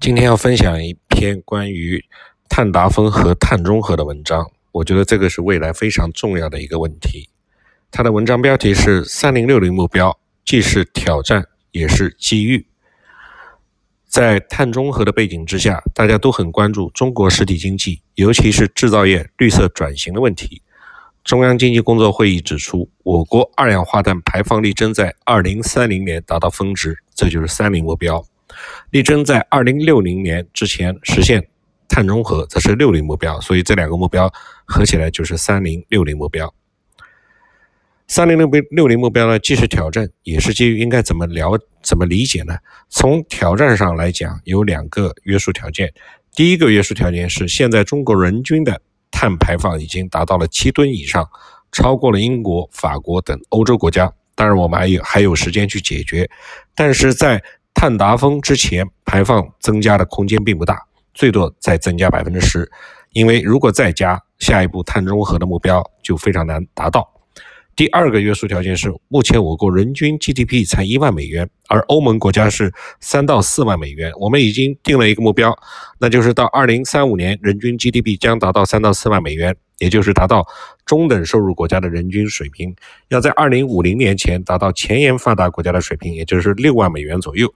今天要分享一篇关于碳达峰和碳中和的文章，我觉得这个是未来非常重要的一个问题。它的文章标题是“三零六零目标既是挑战也是机遇”。在碳中和的背景之下，大家都很关注中国实体经济，尤其是制造业绿色转型的问题。中央经济工作会议指出，我国二氧化碳排放力争在二零三零年达到峰值，这就是“三零”目标。力争在二零六零年之前实现碳中和，这是六零目标，所以这两个目标合起来就是三零六零目标。三零六六六零目标呢，既是挑战，也是基于应该怎么了怎么理解呢？从挑战上来讲，有两个约束条件。第一个约束条件是，现在中国人均的碳排放已经达到了七吨以上，超过了英国、法国等欧洲国家。当然，我们还有还有时间去解决，但是在碳达峰之前，排放增加的空间并不大，最多再增加百分之十。因为如果再加，下一步碳中和的目标就非常难达到。第二个约束条件是，目前我国人均 GDP 才一万美元，而欧盟国家是三到四万美元。我们已经定了一个目标，那就是到二零三五年，人均 GDP 将达到三到四万美元，也就是达到中等收入国家的人均水平。要在二零五零年前达到前沿发达国家的水平，也就是六万美元左右。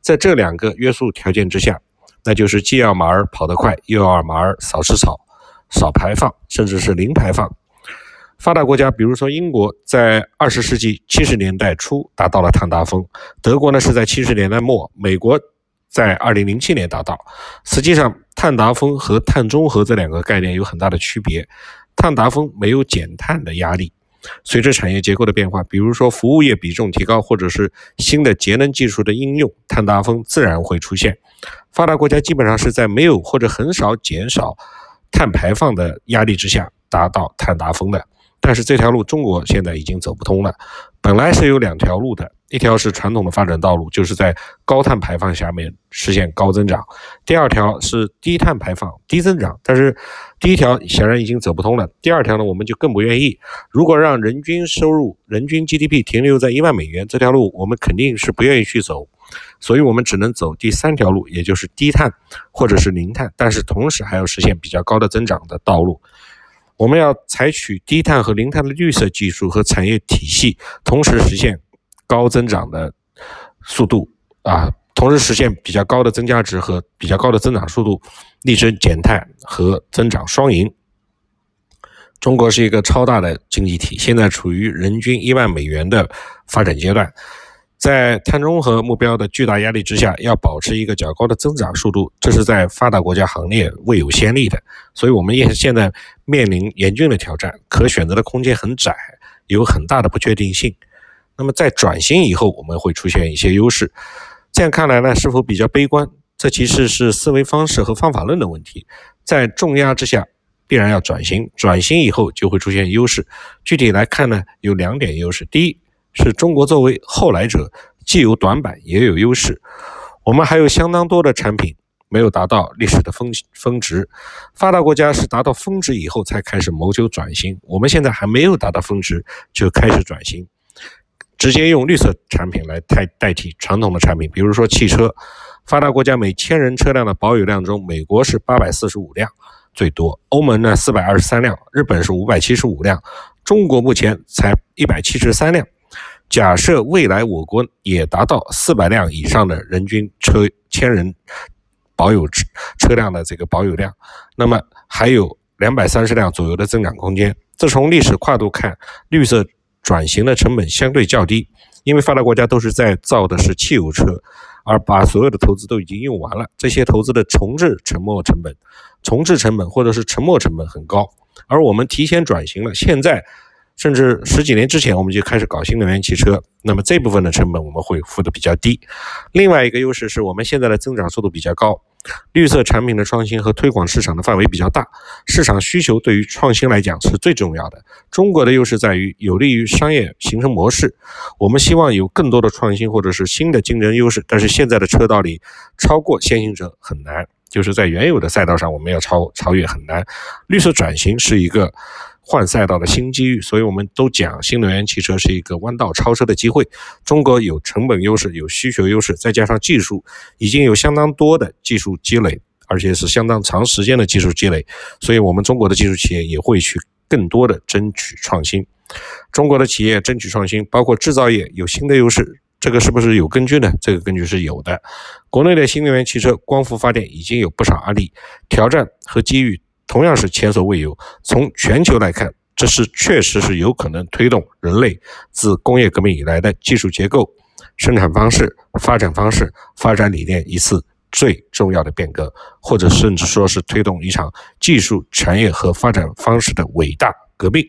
在这两个约束条件之下，那就是既要马儿跑得快，又要马儿少吃草、少排放，甚至是零排放。发达国家，比如说英国，在二十世纪七十年代初达到了碳达峰；德国呢是在七十年代末；美国在二零零七年达到。实际上，碳达峰和碳中和这两个概念有很大的区别。碳达峰没有减碳的压力，随着产业结构的变化，比如说服务业比重提高，或者是新的节能技术的应用，碳达峰自然会出现。发达国家基本上是在没有或者很少减少碳排放的压力之下达到碳达峰的。但是这条路中国现在已经走不通了。本来是有两条路的，一条是传统的发展道路，就是在高碳排放下面实现高增长；第二条是低碳排放低增长。但是第一条显然已经走不通了，第二条呢，我们就更不愿意。如果让人均收入、人均 GDP 停留在一万美元，这条路我们肯定是不愿意去走，所以我们只能走第三条路，也就是低碳或者是零碳，但是同时还要实现比较高的增长的道路。我们要采取低碳和零碳的绿色技术和产业体系，同时实现高增长的速度啊，同时实现比较高的增加值和比较高的增长速度，力争减碳和增长双赢。中国是一个超大的经济体，现在处于人均一万美元的发展阶段。在碳中和目标的巨大压力之下，要保持一个较高的增长速度，这是在发达国家行列未有先例的。所以，我们也现在面临严峻的挑战，可选择的空间很窄，有很大的不确定性。那么，在转型以后，我们会出现一些优势。这样看来呢，是否比较悲观？这其实是思维方式和方法论的问题。在重压之下，必然要转型，转型以后就会出现优势。具体来看呢，有两点优势：第一，是中国作为后来者，既有短板也有优势。我们还有相当多的产品没有达到历史的峰峰值。发达国家是达到峰值以后才开始谋求转型，我们现在还没有达到峰值就开始转型，直接用绿色产品来代代替传统的产品。比如说汽车，发达国家每千人车辆的保有量中，美国是八百四十五辆最多，欧盟呢四百二十三辆，日本是五百七十五辆，中国目前才一百七十三辆。假设未来我国也达到四百辆以上的人均车千人保有车车辆的这个保有量，那么还有两百三十辆左右的增长空间。这从历史跨度看，绿色转型的成本相对较低，因为发达国家都是在造的是汽油车，而把所有的投资都已经用完了。这些投资的重置沉没成本、重置成本或者是沉没成本很高，而我们提前转型了，现在。甚至十几年之前，我们就开始搞新能源汽车，那么这部分的成本我们会付的比较低。另外一个优势是我们现在的增长速度比较高，绿色产品的创新和推广市场的范围比较大，市场需求对于创新来讲是最重要的。中国的优势在于有利于商业形成模式，我们希望有更多的创新或者是新的竞争优势，但是现在的车道里超过先行者很难，就是在原有的赛道上我们要超超越很难。绿色转型是一个。换赛道的新机遇。所以，我们都讲新能源汽车是一个弯道超车的机会。中国有成本优势，有需求优势，再加上技术已经有相当多的技术积累，而且是相当长时间的技术积累。所以，我们中国的技术企业也会去更多的争取创新。中国的企业争取创新，包括制造业有新的优势。这个是不是有根据呢？这个根据是有的。国内的新能源汽车光伏发电已经有不少案例，挑战和机遇同样是前所未有。从全球来看，这是确实是有可能推动人类自工业革命以来的技术结构、生产方式、发展方式、发展理念一次最重要的变革，或者甚至说是推动一场技术、产业和发展方式的伟大革命。